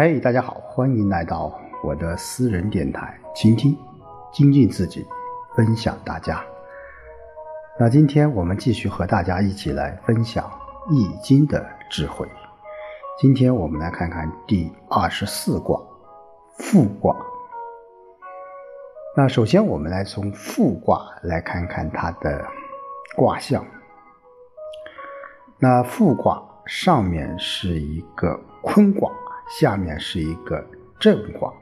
嘿，大家好，欢迎来到我的私人电台，倾听、精进自己，分享大家。那今天我们继续和大家一起来分享《易经》的智慧。今天我们来看看第二十四卦——复卦。那首先我们来从复卦来看看它的卦象。那复卦上面是一个坤卦。下面是一个震卦，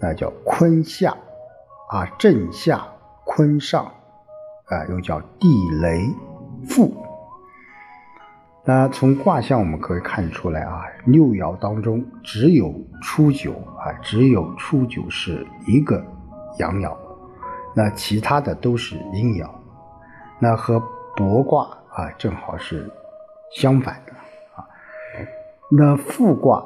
那叫坤下啊，震下坤上啊，又叫地雷复。那从卦象我们可以看出来啊，六爻当中只有初九啊，只有初九是一个阳爻，那其他的都是阴爻。那和帛卦啊正好是相反的啊。那复卦。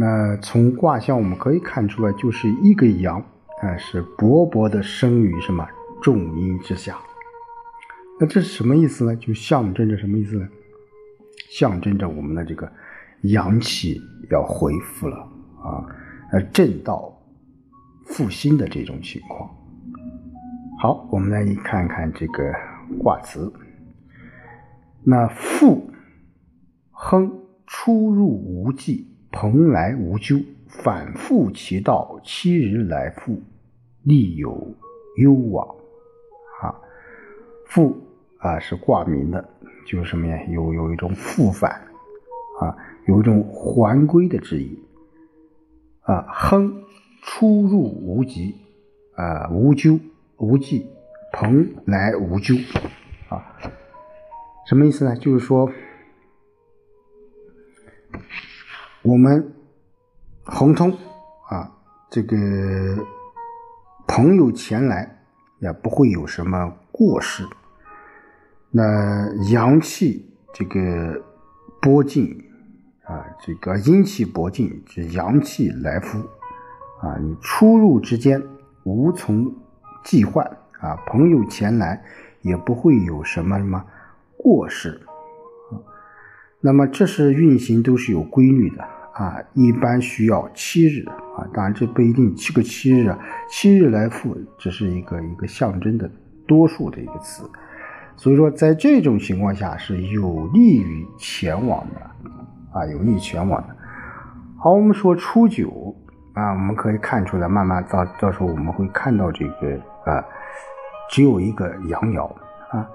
那从卦象我们可以看出来，就是一个阳，啊，是勃勃的生于什么重阴之下。那这是什么意思呢？就象征着什么意思呢？象征着我们的这个阳气要恢复了啊，呃，正道复兴的这种情况。好，我们来看看这个卦辞。那复亨，出入无忌。蓬莱无咎，反复其道，七日来复，利有攸往。啊，复啊是卦名的，就是什么呀？有有一种复返啊，有一种还归的之意。啊，亨出入无极啊，无咎无忌，蓬莱无咎啊，什么意思呢？就是说。我们亨通啊，这个朋友前来也不会有什么过失。那阳气这个波进啊，这个阴气波进，这阳气来复啊，你出入之间无从计换啊，朋友前来也不会有什么什么过失。那么这是运行都是有规律的啊，一般需要七日啊，当然这不一定七个七日啊，七日来复只是一个一个象征的多数的一个词，所以说在这种情况下是有利于前往的啊，有利于前往的。好，我们说初九啊，我们可以看出来，慢慢到到时候我们会看到这个啊，只有一个阳爻啊，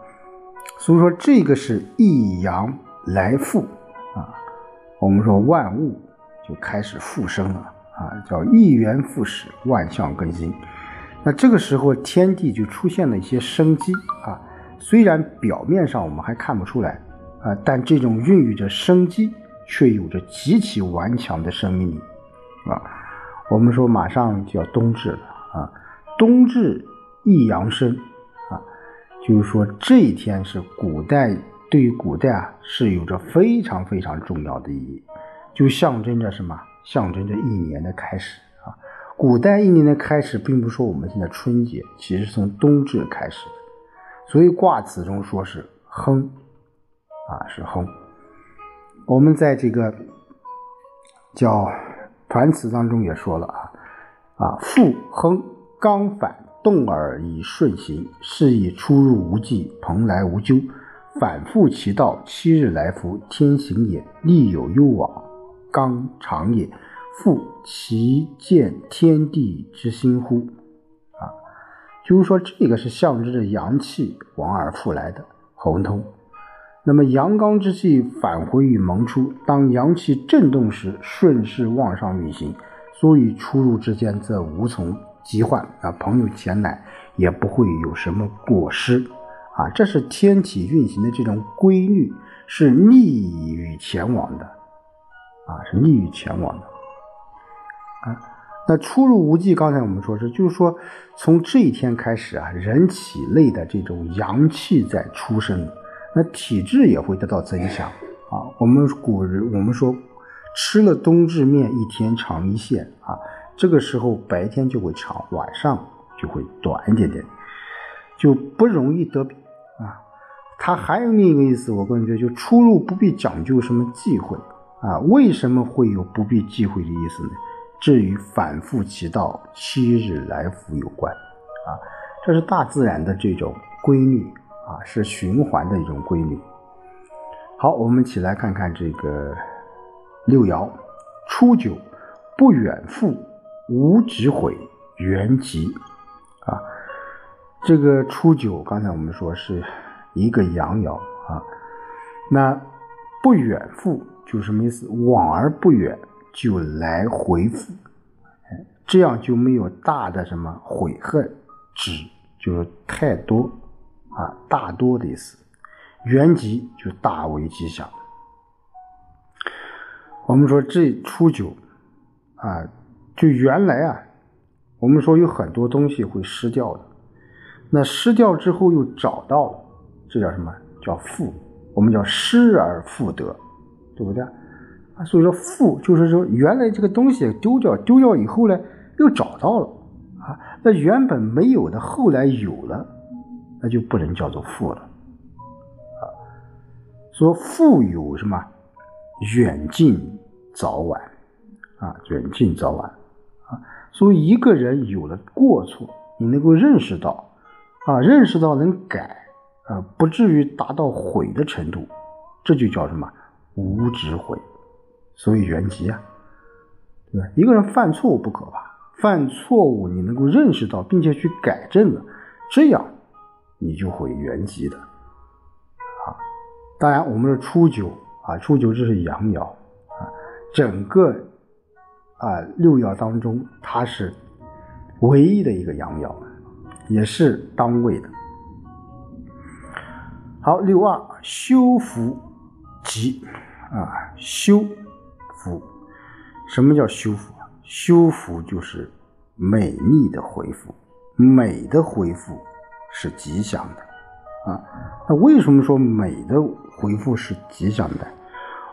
所以说这个是一阳。来复啊，我们说万物就开始复生了啊，叫一元复始，万象更新。那这个时候天地就出现了一些生机啊，虽然表面上我们还看不出来啊，但这种孕育着生机，却有着极其顽强的生命力啊。我们说马上就要冬至了啊，冬至一阳生啊，就是说这一天是古代。对于古代啊，是有着非常非常重要的意义，就象征着什么？象征着一年的开始啊。古代一年的开始，并不是说我们现在春节，其实从冬至开始的。所以卦辞中说是亨啊，是亨。我们在这个叫团词当中也说了啊啊，复亨刚反动而以顺行，是以出入无忌，蓬莱无咎。反复其道，七日来复，天行也；利有攸往，刚长也。复其见天地之心乎？啊，就是说这个是象征着阳气往而复来的亨通。那么阳刚之气返回与萌出，当阳气震动时，顺势往上运行，所以出入之间则无从疾患啊。朋友前来也不会有什么过失。啊，这是天体运行的这种规律，是利于前往的，啊，是利于前往的，啊，那出入无忌，刚才我们说是，就是说从这一天开始啊，人体内的这种阳气在出生，那体质也会得到增强，啊，我们古人我们说吃了冬至面，一天长一线，啊，这个时候白天就会长，晚上就会短一点点，就不容易得病。啊，它还有另一个意思，我个人觉得，就出入不必讲究什么忌讳啊，为什么会有不必忌讳的意思呢？至于反复其道，七日来复有关。啊，这是大自然的这种规律啊，是循环的一种规律。好，我们一起来看看这个六爻：初九，不远复，无止悔，元吉。啊，这个初九，刚才我们说是一个阳爻啊，那不远复就什么意思？往而不远。就来回复，这样就没有大的什么悔恨，只就是太多啊，大多的意思。原吉就大为吉祥。我们说这初九啊，就原来啊，我们说有很多东西会失掉的，那失掉之后又找到了，这叫什么叫复？我们叫失而复得，对不对？啊，所以说复就是说原来这个东西丢掉，丢掉以后呢又找到了啊，那原本没有的后来有了，那就不能叫做复了啊。说复有什么远近早晚啊，远近早晚啊。所以一个人有了过错，你能够认识到啊，认识到能改啊，不至于达到悔的程度，这就叫什么无知悔。所以原籍啊，对吧？一个人犯错误不可怕，犯错误你能够认识到，并且去改正了，这样你就会原籍的啊。当然，我们的初九啊，初九这是阳爻啊，整个啊六爻当中，它是唯一的一个阳爻，也是当位的。好，六二修复吉啊，修。复，什么叫修复啊？修复就是美丽的恢复，美的恢复是吉祥的啊。那为什么说美的恢复是吉祥的？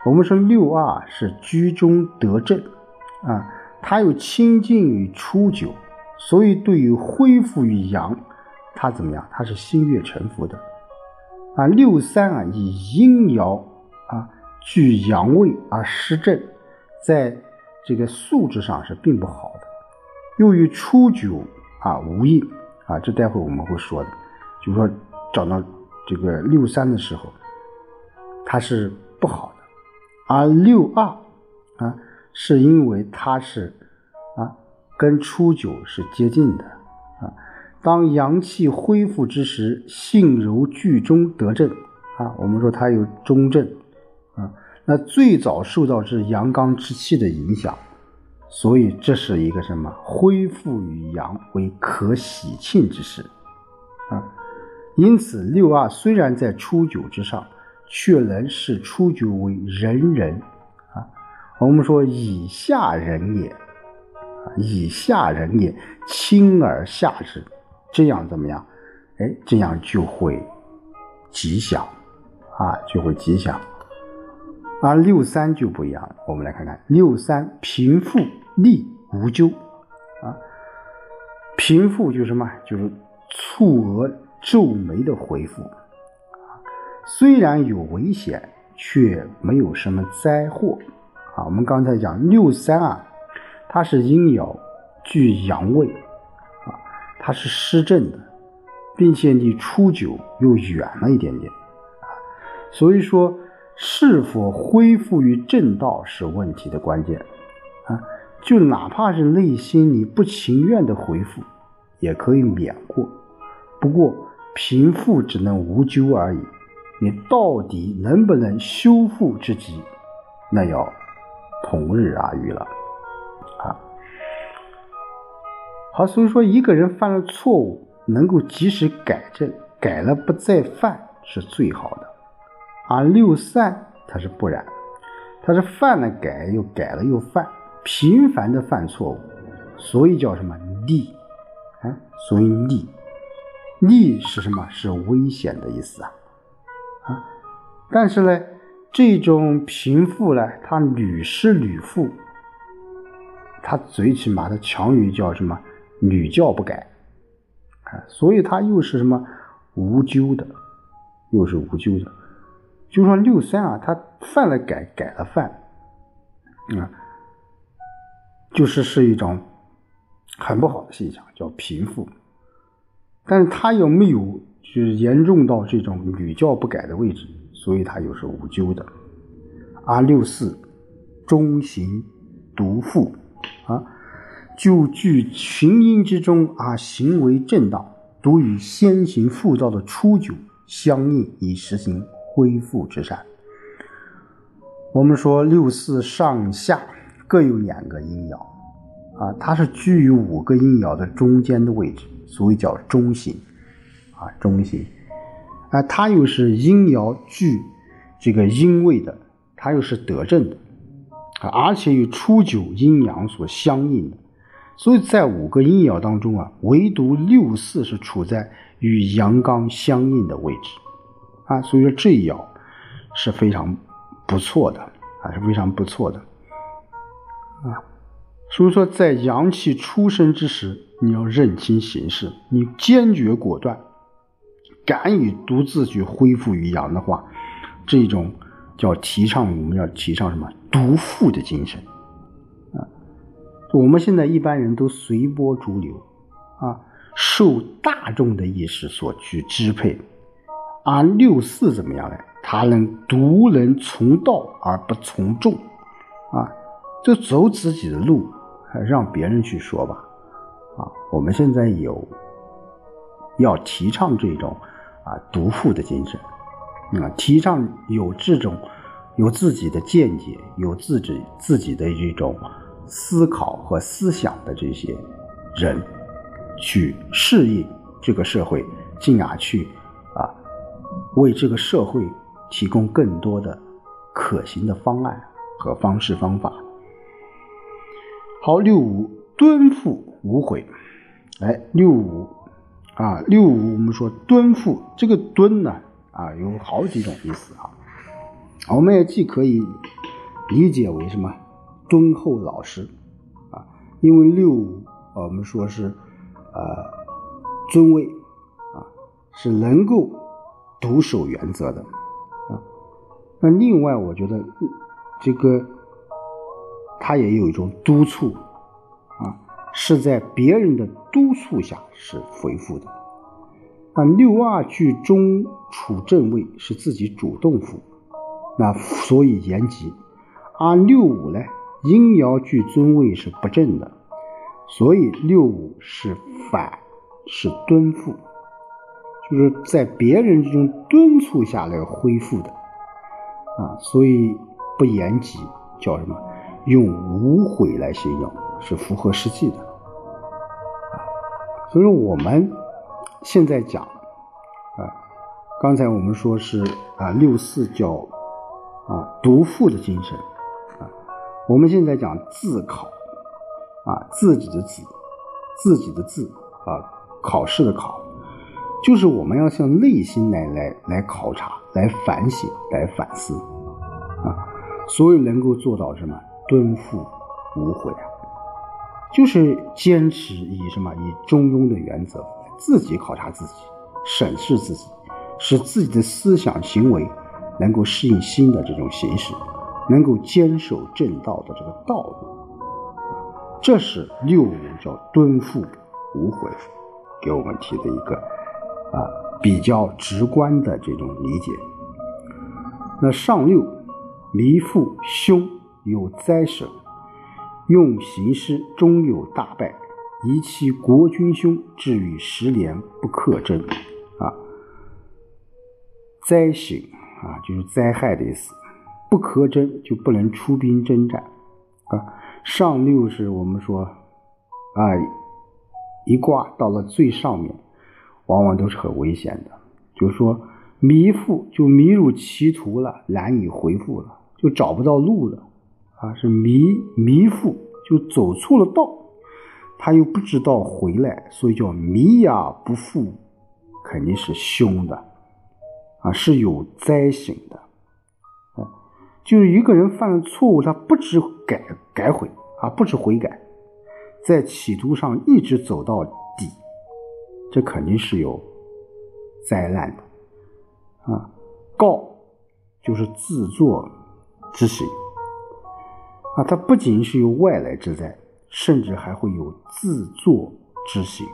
我们说六二是居中得正啊，它又亲近于初九，所以对于恢复于阳，它怎么样？它是心悦诚服的啊。六三啊，以阴爻啊居阳位而失正。在这个素质上是并不好的，又于初九啊无印啊，这待会我们会说的，就是说找到这个六三的时候，它是不好的，而六二啊是因为它是啊跟初九是接近的，当阳气恢复之时，性柔聚中得正啊，我们说它有中正啊。那最早受到是阳刚之气的影响，所以这是一个什么恢复于阳为可喜庆之事啊。因此六二虽然在初九之上，却能视初九为人人啊。我们说以下人也，以下人也轻而下之，这样怎么样？哎，这样就会吉祥啊，就会吉祥。而六三就不一样了，我们来看看六三平复利无咎啊，平复就是什么？就是蹙额皱眉的回复，虽然有危险，却没有什么灾祸啊。我们刚才讲六三啊，它是阴爻居阳位，它是失正的，并且离初九又远了一点点啊，所以说。是否恢复于正道是问题的关键啊！就哪怕是内心你不情愿的回复，也可以免过。不过贫富只能无咎而已，你到底能不能修复之极，那要同日而语了好，所以说一个人犯了错误，能够及时改正，改了不再犯是最好的。而六三他是不然，他是犯了改又改了又犯，频繁的犯错误，所以叫什么逆啊？所以逆，逆是什么？是危险的意思啊啊！但是呢，这种贫富呢，他屡失屡富，他最起码的强于叫什么屡教不改啊，所以他又是什么无咎的，又是无咎的。就说六三啊，他犯了改，改了犯，啊，就是是一种很不好的现象，叫贫富。但是他又没有就是严重到这种屡教不改的位置，所以他又是无咎的。而六四中行独富啊，就居群阴之中而行为正当，独与先行复造的初九相应，以实行恢复之善。我们说六四上下各有两个阴爻啊，它是居于五个阴爻的中间的位置。所以叫中行，啊，中行，啊，它又是阴爻具这个阴位的，它又是得正的，啊，而且与初九阴阳所相应的，所以在五个阴爻当中啊，唯独六四是处在与阳刚相应的位置，啊，所以说这一爻是非常不错的，啊，是非常不错的，啊，所以说在阳气出生之时。你要认清形势，你坚决果断，敢于独自去恢复于阳的话，这种叫提倡，我们要提倡什么？独富的精神！我们现在一般人都随波逐流啊，受大众的意识所去支配，而六四怎么样呢？他能独能从道而不从众啊，就走自己的路，让别人去说吧。啊，我们现在有要提倡这种啊独富的精神，啊，提倡有这种有自己的见解、有自己自己的这种思考和思想的这些人，去适应这个社会，进而去啊为这个社会提供更多的可行的方案和方式方法。好，六五敦复。无悔，哎，六五啊，六五，我们说敦复，这个敦呢啊，有好几种意思啊。我们也既可以理解为什么敦厚老实啊，因为六五我们说是呃尊位啊，是能够独守原则的啊。那另外，我觉得这个他也有一种督促。啊是在别人的督促下是回复的，那六二居中处正位是自己主动扶，那所以言吉。而六五呢，阴爻居尊位是不正的，所以六五是反，是敦复，就是在别人之中敦促下来恢复的，啊，所以不言吉，叫什么？用无悔来形容。是符合实际的，啊，所以说我们现在讲，啊，刚才我们说是啊六四叫啊独富的精神，我们现在讲自考，啊自己的自，自己的自啊考试的考，就是我们要向内心来来来考察，来反省，来反思，啊，所以能够做到什么？敦富无悔啊。就是坚持以什么？以中庸的原则，自己考察自己，审视自己，使自己的思想行为能够适应新的这种形式，能够坚守正道的这个道路。这是六五叫敦复无悔，给我们提的一个啊比较直观的这种理解。那上六弥父凶有灾神。用行师终有大败，遗其国君兄，至于十年不克征。啊，灾险啊，就是灾害的意思。不可征就不能出兵征战。啊，上六是我们说啊，一卦到了最上面，往往都是很危险的。就是说迷复就迷入歧途了，难以回复了，就找不到路了。啊，是迷迷复，就走错了道，他又不知道回来，所以叫迷呀不复，肯定是凶的，啊，是有灾星的，就是一个人犯了错误，他不知改改悔啊，不知悔改，在企图上一直走到底，这肯定是有灾难的，啊，告就是自作之行。啊，它不仅是有外来之灾，甚至还会有自作之行。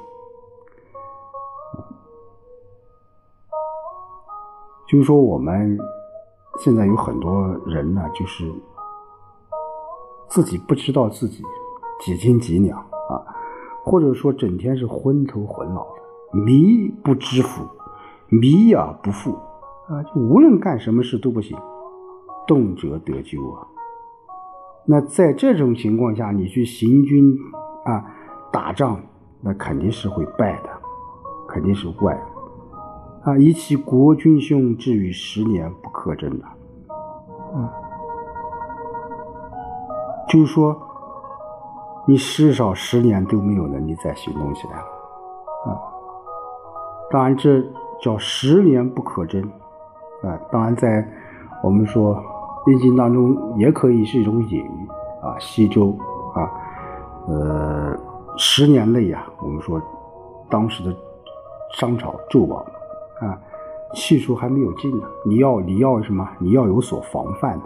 就是说，我们现在有很多人呢，就是自己不知道自己几斤几两啊，或者说整天是昏头昏脑的，迷不知福，迷而不富啊，就无论干什么事都不行，动辄得咎啊。那在这种情况下，你去行军啊打仗，那肯定是会败的，肯定是败。啊！以其国君兄，至于十年不可争的，嗯，就是说，你至少十年都没有能力再行动起来了，啊！当然，这叫十年不可争，啊！当然，在我们说易经当中，也可以是一种隐喻啊。西周啊，呃，十年内呀，我们说当时的商朝纣王。啊，气数还没有尽呢，你要你要什么？你要有所防范呢，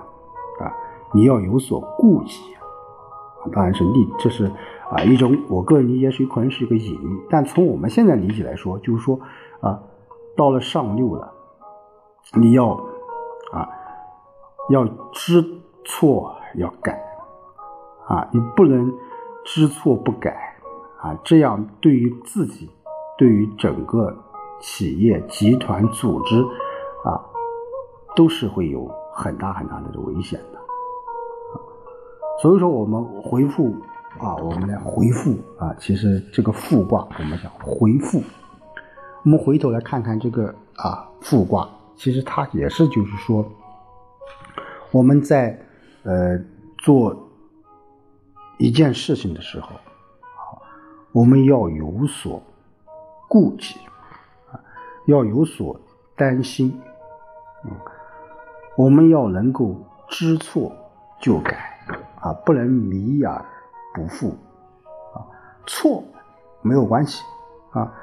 啊，你要有所顾忌啊。当然是立，这是啊一种我个人理解是可能是一个隐喻，但从我们现在理解来说，就是说啊，到了上六了，你要啊要知错要改啊，你不能知错不改啊，这样对于自己，对于整个。企业、集团、组织，啊，都是会有很大很大的危险的。所以说，我们回复啊，我们来回复啊，其实这个复卦，我们讲回复。我们回头来看看这个啊复卦，其实它也是就是说，我们在呃做一件事情的时候啊，我们要有所顾忌。要有所担心，嗯，我们要能够知错就改，啊，不能迷而不复，啊，错没有关系，啊，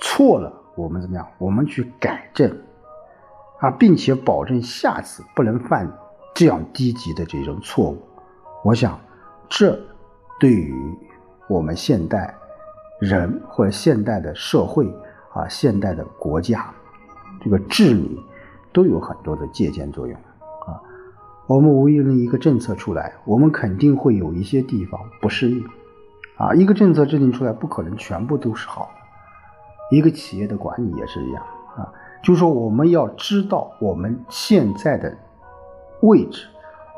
错了我们怎么样？我们去改正，啊，并且保证下次不能犯这样低级的这种错误。我想，这对于我们现代人或者现代的社会。啊，现代的国家，这个治理都有很多的借鉴作用啊。我们无疑的一个政策出来，我们肯定会有一些地方不适应啊。一个政策制定出来，不可能全部都是好的。一个企业的管理也是一样啊，就是说我们要知道我们现在的位置，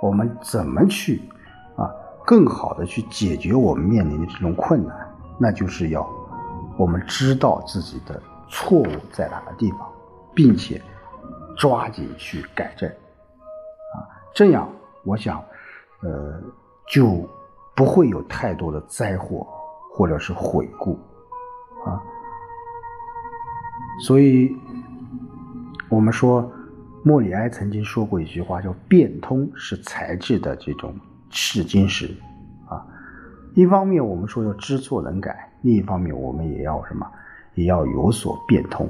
我们怎么去啊，更好的去解决我们面临的这种困难，那就是要。我们知道自己的错误在哪个地方，并且抓紧去改正，啊，这样我想，呃，就不会有太多的灾祸或者是悔顾，啊，所以，我们说莫里埃曾经说过一句话，叫“变通是才智的这种试金石”，啊，一方面我们说要知错能改。另一方面，我们也要什么？也要有所变通，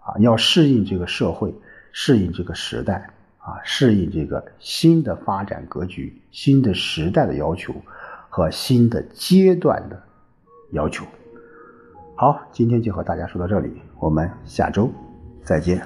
啊，要适应这个社会，适应这个时代，啊，适应这个新的发展格局、新的时代的要求和新的阶段的要求。好，今天就和大家说到这里，我们下周再见。